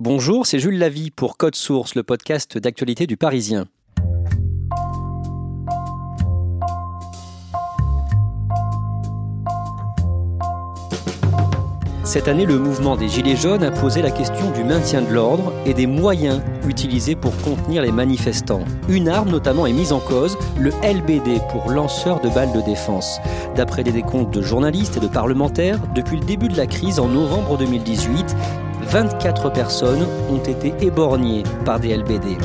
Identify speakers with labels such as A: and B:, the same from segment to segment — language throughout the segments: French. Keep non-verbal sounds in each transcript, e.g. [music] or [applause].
A: Bonjour, c'est Jules Lavie pour Code Source, le podcast d'actualité du Parisien. Cette année, le mouvement des Gilets jaunes a posé la question du maintien de l'ordre et des moyens utilisés pour contenir les manifestants. Une arme notamment est mise en cause, le LBD pour lanceur de balles de défense. D'après des décomptes de journalistes et de parlementaires, depuis le début de la crise en novembre 2018, 24 personnes ont été éborgnées par des LBD.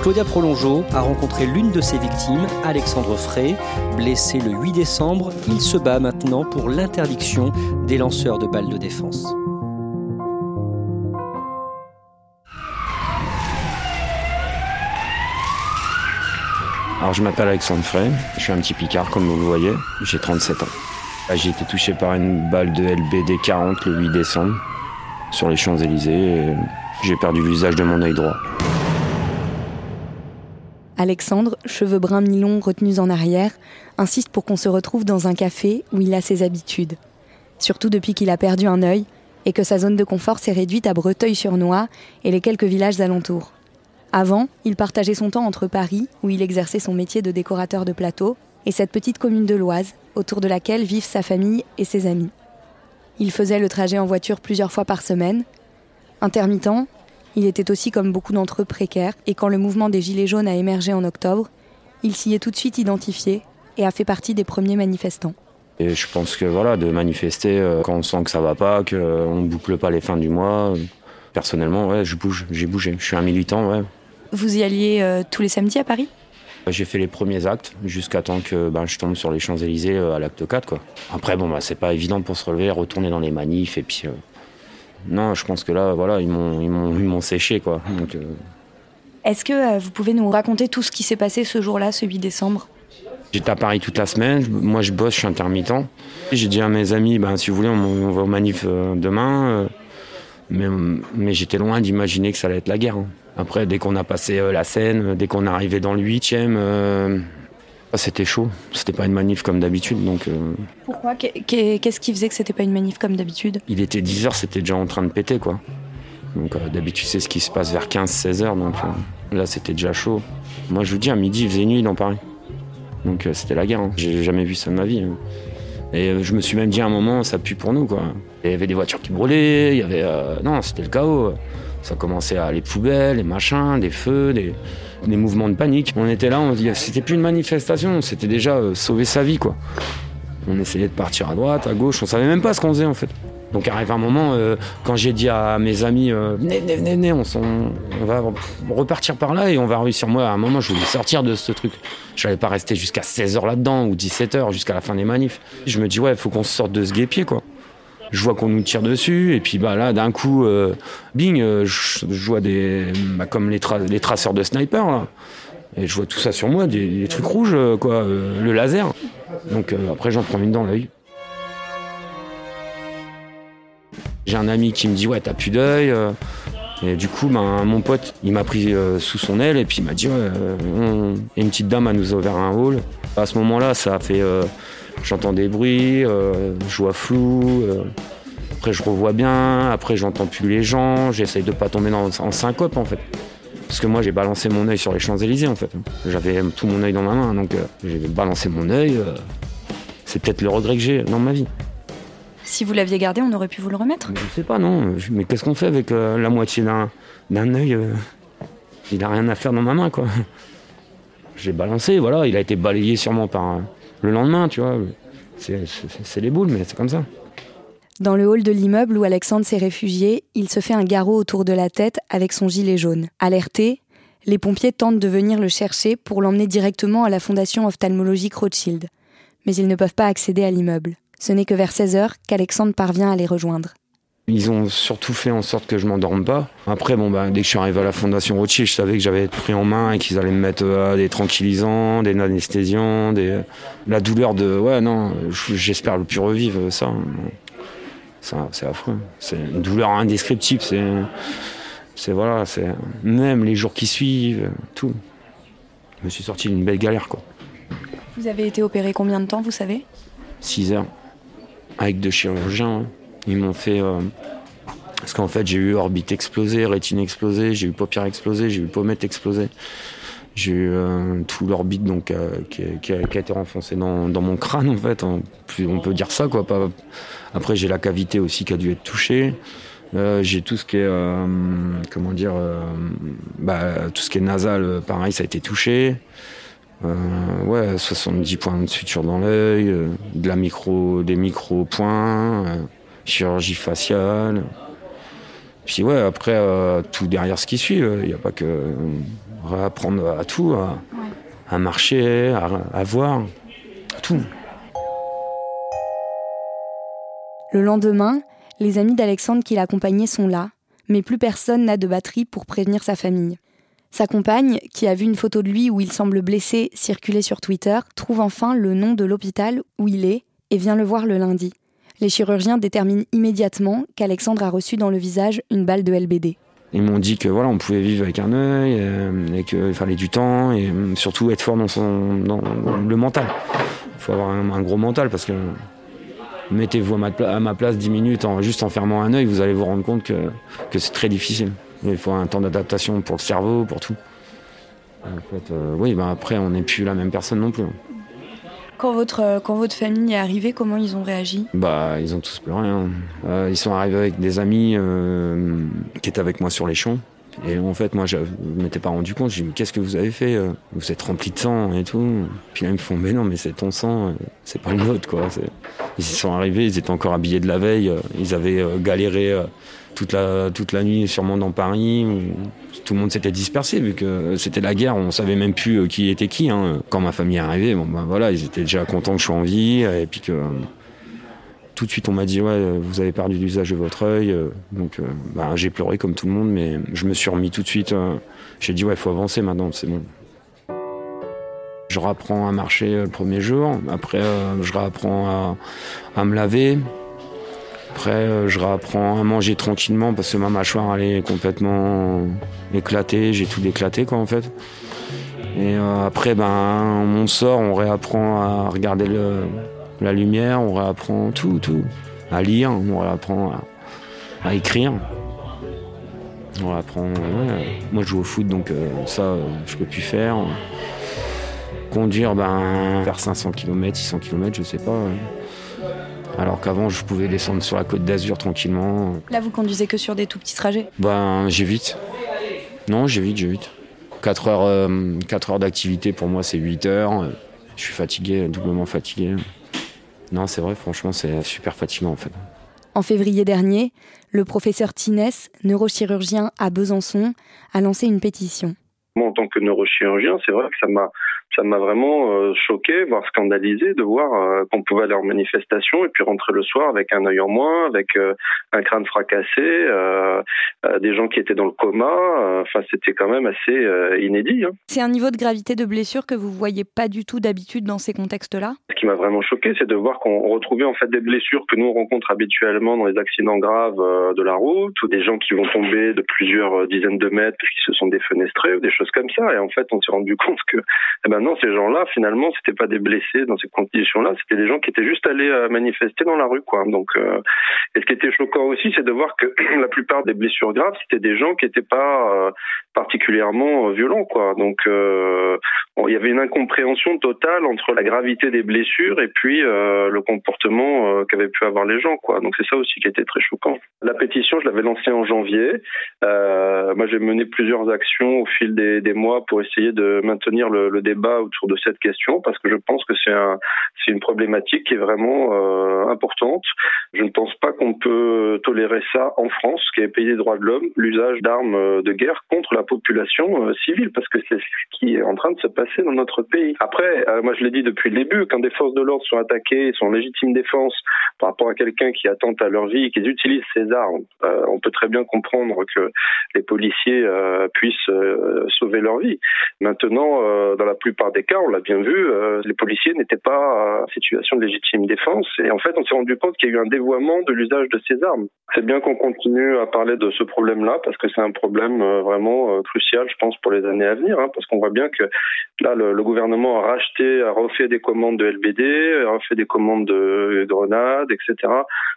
A: Claudia Prolongeau a rencontré l'une de ses victimes, Alexandre Frey. Blessé le 8 décembre, il se bat maintenant pour l'interdiction des lanceurs de balles de défense.
B: Alors je m'appelle Alexandre Frey, je suis un petit picard comme vous le voyez, j'ai 37 ans. Ah, J'ai été touché par une balle de LBD 40 le 8 décembre sur les Champs-Élysées j'ai perdu l'usage de mon œil droit.
C: Alexandre, cheveux bruns mi-longs retenus en arrière, insiste pour qu'on se retrouve dans un café où il a ses habitudes. Surtout depuis qu'il a perdu un œil et que sa zone de confort s'est réduite à Breteuil-sur-Noix et les quelques villages alentours. Avant, il partageait son temps entre Paris, où il exerçait son métier de décorateur de plateau, et cette petite commune de l'Oise, autour de laquelle vivent sa famille et ses amis. Il faisait le trajet en voiture plusieurs fois par semaine. Intermittent, il était aussi comme beaucoup d'entre eux précaire, et quand le mouvement des Gilets jaunes a émergé en octobre, il s'y est tout de suite identifié et a fait partie des premiers manifestants.
B: Et je pense que voilà, de manifester euh, quand on sent que ça va pas, qu'on ne boucle pas les fins du mois, euh, personnellement, ouais, je bouge, j'ai bougé. Je suis un militant, ouais.
C: Vous y alliez euh, tous les samedis à Paris?
B: J'ai fait les premiers actes jusqu'à temps que ben, je tombe sur les Champs-Élysées euh, à l'acte 4. Quoi. Après, bon, bah, c'est pas évident pour se relever, retourner dans les manifs. Et puis, euh, non, je pense que là, voilà, ils m'ont, séché. Quoi. Donc, euh,
C: Est-ce que vous pouvez nous raconter tout ce qui s'est passé ce jour-là, ce 8 décembre?
B: J'étais à Paris toute la semaine. Moi, je bosse, je suis intermittent. J'ai dit à mes amis, ben, si vous voulez, on, va au manif demain. mais mais j'étais loin d'imaginer que ça allait être la guerre. hein. Après, dès qu'on a passé euh, la Seine, euh, dès qu'on est arrivé dans le 8e, euh, ah, c'était chaud. C'était pas une manif comme d'habitude. Donc,
C: Pourquoi? Qu'est- qu'est- Qu'est-ce qui faisait que c'était pas une manif comme d'habitude?
B: Il était 10h, c'était déjà en train de péter. quoi. Donc, d'habitude, c'est ce qui se passe vers 15-16h. Donc, euh, là, c'était déjà chaud. Moi, je vous dis, à midi, il faisait nuit dans Paris. Donc, c'était la guerre. hein. J'ai jamais vu ça de ma vie. hein. Et je me suis même dit à un moment, ça pue pour nous. quoi. Il y avait des voitures qui brûlaient, il y avait. euh, non, c'était le chaos. Ça commençait à les poubelles, les machins, des feux, des, des mouvements de panique. On était là, on se dit, c'était plus une manifestation, c'était déjà euh, sauver sa vie. quoi. On essayait de partir à droite, à gauche, on savait même pas ce qu'on faisait en fait. Donc arrive un moment, euh, quand j'ai dit à mes amis, euh, venez, venez, venez, on, on va repartir par là et on va réussir. Moi, à un moment, je voulais sortir de ce truc. Je n'allais pas rester jusqu'à 16h là-dedans ou 17h jusqu'à la fin des manifs. Je me dis, ouais, il faut qu'on sorte de ce guépier, quoi. Je vois qu'on nous tire dessus et puis bah là, d'un coup, euh, bing, euh, je, vois des, bah, comme les, les traceurs de sniper là. Et je vois tout ça sur moi, des, trucs rouges, euh, quoi, le laser. Donc après, j'en prends une dans l'œil. J'ai un ami qui me dit ouais t'as plus d'œil. Et du coup ben, mon pote il m'a pris sous son aile et puis il m'a dit ouais, et une petite dame a nous ouvert un hall. À ce moment-là ça a fait j'entends des bruits, euh, je vois flou. euh. après je revois bien, après j'entends plus les gens, j'essaye de pas tomber dans, en syncope en fait. Parce que moi j'ai balancé mon œil sur les Champs-Élysées en fait. J'avais tout mon œil dans ma main donc euh, j'ai balancé mon œil. c'est peut-être le regret que j'ai dans ma vie.
C: Si vous l'aviez gardé, on aurait pu vous le remettre
B: mais Je sais pas, non. Mais qu'est-ce qu'on fait avec la moitié d'un, œil Il n'a rien à faire dans ma main, quoi. J'ai balancé, voilà. Il a été balayé sûrement par le lendemain, tu vois. C'est, les boules, mais c'est comme ça.
C: Dans le hall de l'immeuble où Alexandre s'est réfugié, il se fait un garrot autour de la tête avec son gilet jaune. Alerté, les pompiers tentent de venir le chercher pour l'emmener directement à la fondation ophtalmologique Rothschild. Mais ils ne peuvent pas accéder à l'immeuble. Ce n'est que vers 16h qu'Alexandre parvient à les rejoindre.
B: Ils ont surtout fait en sorte que je m'endorme pas. Après, bon, bah, dès que je suis arrivé à la fondation Rothschild, je savais que j'avais été pris en main et qu'ils allaient me mettre euh, des tranquillisants, des anesthésiants, des... la douleur de. Ouais, non, j'espère le plus revivre ça. ça c'est affreux. C'est une douleur indescriptible. C'est. C'est voilà, c'est. Même les jours qui suivent, tout. Je me suis sorti d'une belle galère, quoi.
C: Vous avez été opéré combien de temps, vous savez?
B: 6 heures. Avec deux chirurgiens. ouais. Ils m'ont fait. euh, Parce qu'en fait, j'ai eu orbite explosée, rétine explosée, j'ai eu paupière explosée, j'ai eu pommette explosée. J'ai eu euh, tout l'orbite donc euh, qui, a- été renfoncé dans, mon crâne en fait. On peut dire ça quoi. Après, j'ai la cavité aussi qui a dû être touchée. J'ai tout ce qui est comment dire bah, tout ce qui est nasal, pareil, ça a été touché. Ouais, 70 points de suture dans l'œil, de la micro, des micro-points, euh, chirurgie faciale. Puis ouais, après, euh, tout derrière ce qui suit, il n'y a pas que euh, réapprendre à tout, à, à marcher, à, à voir, tout.
C: Le lendemain, les amis d'Alexandre qui l'accompagnaient sont là, mais plus personne n'a de batterie pour prévenir sa famille. Sa compagne, qui a vu une photo de lui où il semble blessé circuler sur Twitter, trouve enfin le nom de l'hôpital où il est et vient le voir le lundi. Les chirurgiens déterminent immédiatement qu'Alexandre a reçu dans le visage une balle de LBD.
B: Ils m'ont dit que voilà, on pouvait vivre avec un œil euh, et qu'il fallait du temps et euh, surtout être fort dans, son, dans le mental. Il faut avoir un, gros mental parce que mettez-vous à ma, place 10 minutes en juste en fermant un œil, vous allez vous rendre compte que, que c'est très difficile. Il faut un temps d'adaptation pour le cerveau, pour tout. En fait, euh, oui, ben après, on n'est plus la même personne non plus.
C: Quand votre, euh, quand votre famille est arrivée, comment ils ont réagi?
B: Bah, ils ont tous pleuré. hein. Euh, ils sont arrivés avec des amis euh, qui étaient avec moi sur les champs. Et en fait, moi, je m'étais pas rendu compte. J'ai dit, mais qu'est-ce que vous avez fait euh Vous êtes rempli de sang et tout. Puis là, ils me font, mais non, mais c'est ton sang, euh, c'est pas le nôtre, quoi. Ils y sont arrivés, ils étaient encore habillés de la veille. euh, Ils avaient galéré toute la, toute la nuit, sûrement dans Paris. Tout le monde s'était dispersé, vu que c'était la guerre. On savait même plus qui était qui. hein. Quand ma famille est arrivée, bon, ben voilà, ils étaient déjà contents que je sois en vie. Et puis que tout de suite on m'a dit ouais vous avez perdu l'usage de votre œil Euh, donc euh, bah, j'ai pleuré comme tout le monde mais je me suis remis tout de suite euh, j'ai dit ouais faut avancer maintenant c'est bon. Je reapprends à marcher euh, le premier jour après euh, je réapprends à, me laver après euh, je réapprends à manger tranquillement parce que ma mâchoire elle est complètement éclatée j'ai tout éclaté quoi en fait. Et euh, après ben on sort on réapprend à regarder le la lumière, on réapprend tout, tout. À lire, on réapprend à, à écrire. On réapprend. ouais. Moi, je joue au foot, donc euh, ça, euh, je peux plus faire. Conduire, ben, faire 500 km, 600 km, je sais pas. euh. Alors qu'avant, je pouvais descendre sur la côte d'Azur tranquillement.
C: Là, vous conduisez que sur des tout petits trajets?
B: Ben, j'évite. Non, j'évite, j'évite. 4 heures, euh, quatre heures d'activité, pour moi, c'est 8 heures. Je suis fatigué, doublement fatigué. Non, c'est vrai, franchement, c'est super fatigant en fait.
C: En février dernier, le professeur Tinès, neurochirurgien à Besançon, a lancé une pétition.
D: Moi, en tant que neurochirurgien, c'est vrai que ça m'a ça m'a vraiment euh, choqué, voire scandalisé de voir euh, qu'on pouvait aller en manifestation et puis rentrer le soir avec un œil en moins, avec euh, un crâne fracassé, des gens qui étaient dans le coma. Enfin, c'était quand même assez inédit. hein.
C: C'est un niveau de gravité de blessure que vous voyez pas du tout d'habitude dans ces contextes-là?
D: Ce qui m'a vraiment choqué, c'est de voir qu'on retrouvait en fait des blessures que nous on rencontre habituellement dans les accidents graves de la route, ou des gens qui vont tomber de plusieurs dizaines de mètres parce qu'ils se sont défenestrés, ou des choses comme ça. Et en fait, on s'est rendu compte que, eh ben non, ces gens-là, finalement, c'était pas des blessés dans ces conditions-là, c'était des gens qui étaient juste allés euh, manifester dans la rue, quoi. Donc, euh, et ce qui était choquant aussi, c'est de voir que [clears throat] la plupart des blessures graves, c'était des gens qui n'étaient pas euh, particulièrement violents, quoi. Donc, il y avait une incompréhension totale entre la gravité des blessures et puis le comportement qu'avaient pu avoir les gens, quoi. Donc, c'est ça aussi qui était très choquant. La pétition, je l'avais lancée en janvier. moi, j'ai mené plusieurs actions au fil des, mois pour essayer de maintenir le, débat autour de cette question parce que je pense que c'est un, c'est une problématique qui est vraiment euh, importante. Je ne pense pas qu'on peut tolérer ça en France, qui est pays des droits de l'homme, l'usage d'armes euh, de guerre contre la population euh, civile, parce que c'est ce qui est en train de se passer dans notre pays. Après, moi je l'ai dit depuis le début, quand des forces de l'ordre sont attaquées, sont en légitime défense par rapport à quelqu'un qui attente à leur vie, qu'ils utilisent ces armes, on peut très bien comprendre que les policiers puissent sauver leur vie. Maintenant, dans la plupart des cas, on l'a bien vu, les policiers n'étaient pas en situation de légitime défense, et en fait, on s'est rendu compte qu'il y a eu un dévoiement de l'usage de ces armes. C'est bien qu'on continue à parler de ce problème-là parce que c'est un problème euh, euh, crucial, je pense, pour les années à venir, hein, parce qu'on voit bien que là, le, gouvernement a racheté, a refait des commandes de LBD, a refait des commandes de grenades, etc.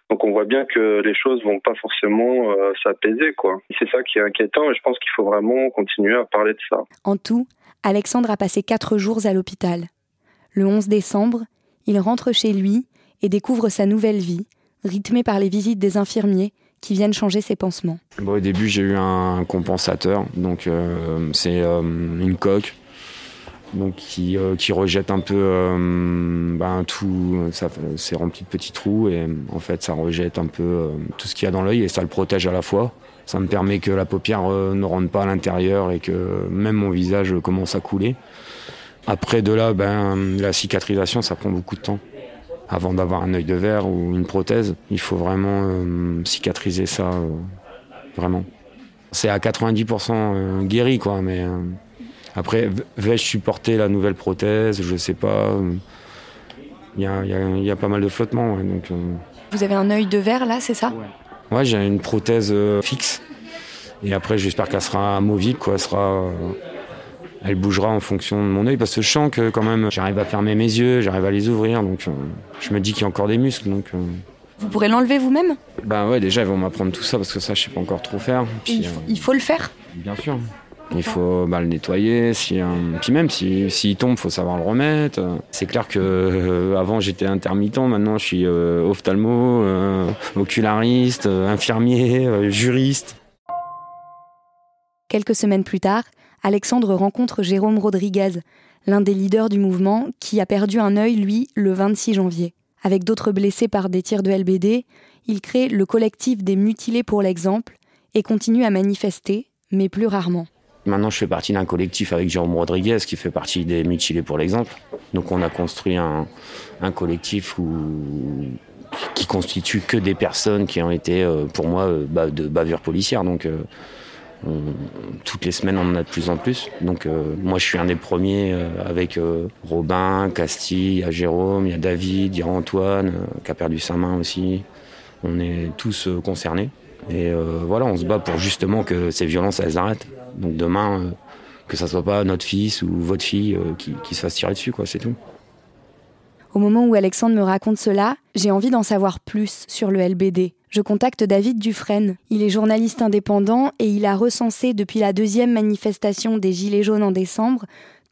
D: Donc on voit bien que les choses vont pas forcément euh, s'apaiser, quoi. C'est ça qui est inquiétant et je pense qu'il faut vraiment continuer à parler de ça.
C: En tout, Alexandre a passé quatre jours à l'hôpital. Le 11 décembre, il rentre chez lui et découvre sa nouvelle vie, rythmée par les visites des infirmiers qui viennent changer ses pansements.
B: au début, j'ai eu un compensateur, donc euh, c'est euh, une coque donc qui, euh, qui rejette un peu ben, tout, c'est rempli de petits trous et en fait ça rejette un peu tout ce qu'il y a dans l'œil et ça le protège à la fois. Ça me permet que la paupière ne rentre pas à l'intérieur et que même mon visage commence à couler. Après de là, ben, la cicatrisation, ça prend beaucoup de temps avant d'avoir un œil de verre ou une prothèse. Il faut vraiment euh, cicatriser ça, euh, vraiment. C'est à 90% euh, guéri, quoi, mais après, vais-je supporter la nouvelle prothèse? Je sais pas. Il y a, pas mal de flottements. donc,
C: Vous avez un œil de verre, là, c'est ça?
B: Ouais, j'ai une prothèse fixe. Et après, j'espère qu'elle sera amovible, quoi. Elle sera elle bougera en fonction de mon œil parce que je sens que quand même j'arrive à fermer mes yeux, j'arrive à les ouvrir, donc euh, je me dis qu'il y a encore des muscles. Donc, euh.
C: Vous pourrez l'enlever vous-même?
B: Bah ouais, déjà ils vont m'apprendre tout ça parce que ça je sais pas encore trop faire.
C: il, faut, le faire?
B: Bien sûr. Il faut bah, le nettoyer. Si, Puis même s'il si, tombe, il faut savoir le remettre. C'est clair que euh, avant j'étais intermittent, maintenant je suis ophtalmo, oculariste, infirmier, juriste.
C: Quelques semaines plus tard, Alexandre rencontre Jérôme Rodriguez, l'un des leaders du mouvement, qui a perdu un œil, lui, le 26 janvier. Avec d'autres blessés par des tirs de LBD, il crée le collectif des mutilés pour l'exemple et continue à manifester, mais plus rarement.
B: Maintenant, je fais partie d'un collectif avec Jérôme Rodriguez qui fait partie des mutilés pour l'exemple. Donc, on a construit un, collectif qui constitue que des personnes qui ont été, euh, pour moi, euh, de bavures policières. Donc, euh, toutes les semaines, on en a de plus en plus. Donc, euh, moi, je suis un des premiers euh, avec euh, Robin, Castille, il y a Jérôme, il y a David, il y a Antoine, qui a perdu sa main aussi. On est tous concernés. Et voilà, on se bat pour justement que ces violences, elles arrêtent. Donc, demain, que ça soit pas notre fils ou votre fille qui, qui se fasse tirer dessus, quoi, c'est tout.
C: Au moment où Alexandre me raconte cela, j'ai envie d'en savoir plus sur le LBD. Je contacte David Dufresne. Il est journaliste indépendant et il a recensé depuis la deuxième manifestation des Gilets jaunes en décembre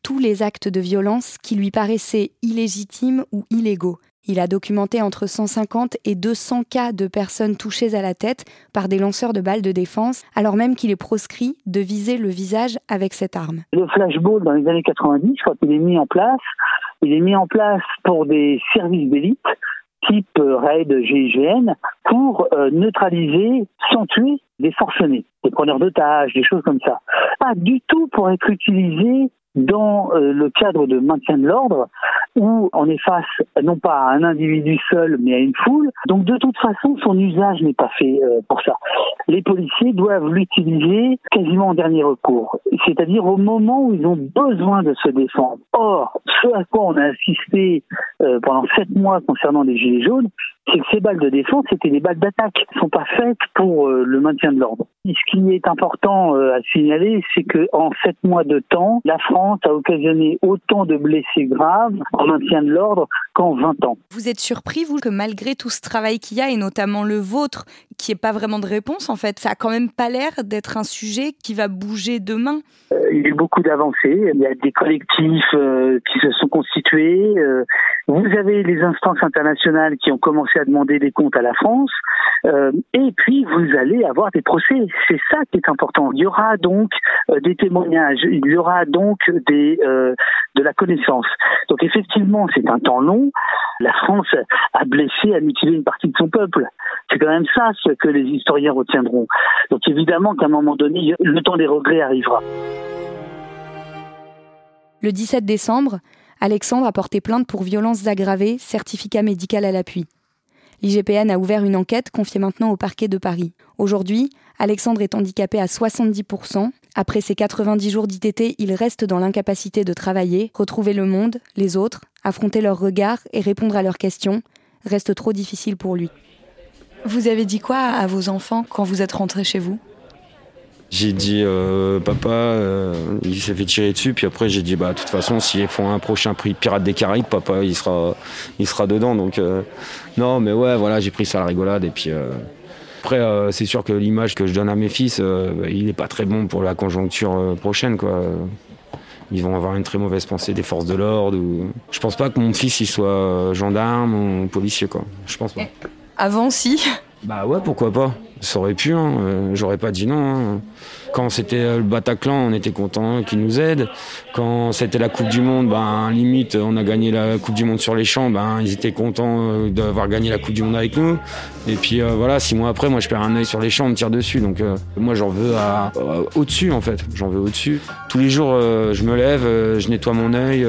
C: tous les actes de violence qui lui paraissaient illégitimes ou illégaux. Il a documenté entre 150 et 200 cas de personnes touchées à la tête par des lanceurs de balles de défense, alors même qu'il est proscrit de viser le visage avec cette arme.
E: Le flashball dans les années 90, quand il est mis en place, il est mis en place pour des services d'élite type raid GIGN pour euh, neutraliser, sans tuer des forcenés, des preneurs d'otages, des choses comme ça. Pas du tout pour être utilisé dans euh, le cadre de maintien de l'ordre, où on est face non pas à un individu seul, mais à une foule. Donc de toute façon, son usage n'est pas fait euh, pour ça. Les policiers doivent l'utiliser quasiment en dernier recours, c'est-à-dire au moment où ils ont besoin de se défendre. Or, ce à quoi on a assisté euh, pendant sept mois concernant les Gilets jaunes, c'est que ces balles de défense, c'était des balles d'attaque. Elles sont pas faites pour euh, le maintien de l'ordre. Ce qui est important euh, à signaler, c'est que en sept mois de temps, la France a occasionné autant de blessés graves en maintien de l'ordre qu'en 20 ans.
C: Vous êtes surpris, vous, que malgré tout ce travail qu'il y a, et notamment le vôtre, qui est pas vraiment de réponse, en fait, ça a quand même pas l'air d'être un sujet qui va bouger demain?
E: Euh, Il y a eu beaucoup d'avancées. Il y a des collectifs qui se sont constitués. vous avez les instances internationales qui ont commencé à demander des comptes à la France. Euh, et puis, vous allez avoir des procès. C'est ça qui est important. Il y aura donc euh, des témoignages, il y aura donc euh, de la connaissance. Donc, effectivement, c'est un temps long. La France a blessé, a mutilé une partie de son peuple. C'est quand même ça ce que les historiens retiendront. Donc, évidemment qu'à un moment donné, le temps des regrets arrivera.
C: Le 17 décembre, Alexandre a porté plainte pour violences aggravées, certificat médical à l'appui. L'IGPN a ouvert une enquête confiée maintenant au parquet de Paris. Aujourd'hui, Alexandre est handicapé à 70%. Après ses 90 jours d'ITT, il reste dans l'incapacité de travailler, retrouver le monde, les autres, affronter leurs regards et répondre à leurs questions reste trop difficile pour lui. Vous avez dit quoi à vos enfants quand vous êtes rentré chez vous?
B: J'ai dit euh, papa, euh, il s'est fait tirer dessus. Puis après j'ai dit bah de toute façon s'ils font un prochain prix Pirates des Caraïbes, papa il sera, il sera dedans. Donc euh, non mais ouais voilà j'ai pris ça à la rigolade et puis après c'est sûr que l'image que je donne à mes fils, il n'est pas très bon pour la conjoncture prochaine quoi. Ils vont avoir une très mauvaise pensée des forces de l'ordre. Ou... Je pense pas que mon fils il soit gendarme ou policier quoi. Je pense pas.
C: Avant si.
B: Bah ouais pourquoi pas. Ça aurait pu, hein. j'aurais pas dit non. Hein. Quand c'était euh, le Bataclan, on était content qu'ils nous aident. Quand c'était la Coupe du Monde, ben limite, on a gagné la Coupe du Monde sur les champs, ben ils étaient contents euh, d'avoir gagné la Coupe du Monde avec nous. Et puis euh, voilà, six mois après, moi je perds un œil sur les champs, on me tire dessus. Donc moi j'en veux à, au-dessus en fait. J'en veux au-dessus. Tous les jours, je me lève, je nettoie mon œil.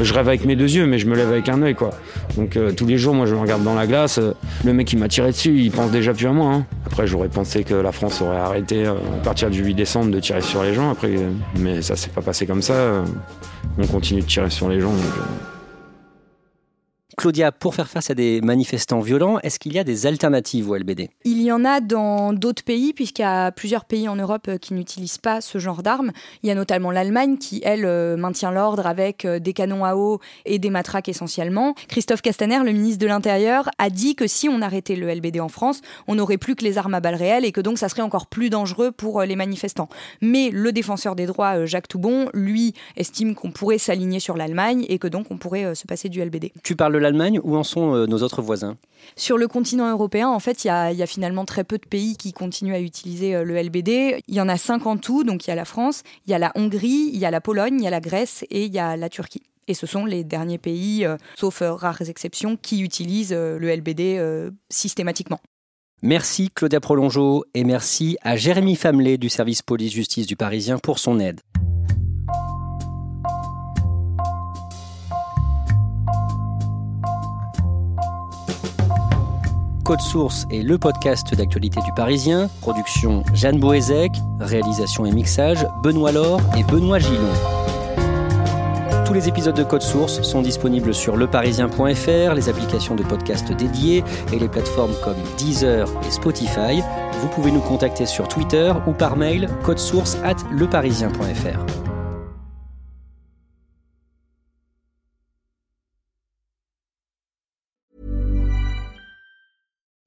B: je rêve avec mes deux yeux, mais je me lève avec un œil quoi. Donc tous les jours, moi je me regarde dans la glace. le mec qui m'a tiré dessus, il pense déjà plus à moi. Hein. Après, j'aurais pensé que la France aurait arrêté à partir du 8 décembre de tirer sur les gens. Après, mais ça s'est pas passé comme ça. On continue de tirer sur les gens. Euh,
A: Claudia, pour faire face à des manifestants violents, est-ce qu'il y a des alternatives au LBD
C: Il y en a dans d'autres pays, puisqu'il y a plusieurs pays en Europe euh, qui n'utilisent pas ce genre d'armes. Il y a notamment l'Allemagne qui, elle, euh, maintient l'ordre avec euh, des canons à eau et des matraques essentiellement. Christophe Castaner, le ministre de l'Intérieur, a dit que si on arrêtait le LBD en France, on n'aurait plus que les armes à balles réelles et que donc ça serait encore plus dangereux pour les manifestants. Mais le défenseur des droits, Jacques Toubon, lui, estime qu'on pourrait s'aligner sur l'Allemagne et que donc on pourrait se passer du LBD.
A: Tu parles de l'Allemagne, où en sont euh, nos autres voisins?
C: Sur le continent européen, en fait, il y, a, finalement très peu de pays qui continuent à utiliser euh, le LBD. Il y en a cinq en tout, donc il y a la France, il y a la Hongrie, il y a la Pologne, il y a la Grèce et il y a la Turquie. Et ce sont les derniers pays, euh, sauf rares exceptions, qui utilisent le LBD systématiquement.
A: Merci Claudia Prolongeau et merci à Jérémy Famelet du service police-justice du Parisien pour son aide. Code Source est le podcast d'actualité du Parisien. Production Jeanne Boézek, réalisation et mixage Benoît Laure et Benoît Gillon. Tous les épisodes de Code Source sont disponibles sur leparisien.fr, les applications de podcast dédiées et les plateformes comme Deezer et Spotify. Vous pouvez nous contacter sur Twitter ou par mail codesource at leparisien.fr.